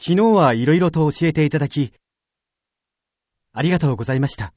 昨日はいろいろと教えていただき、ありがとうございました。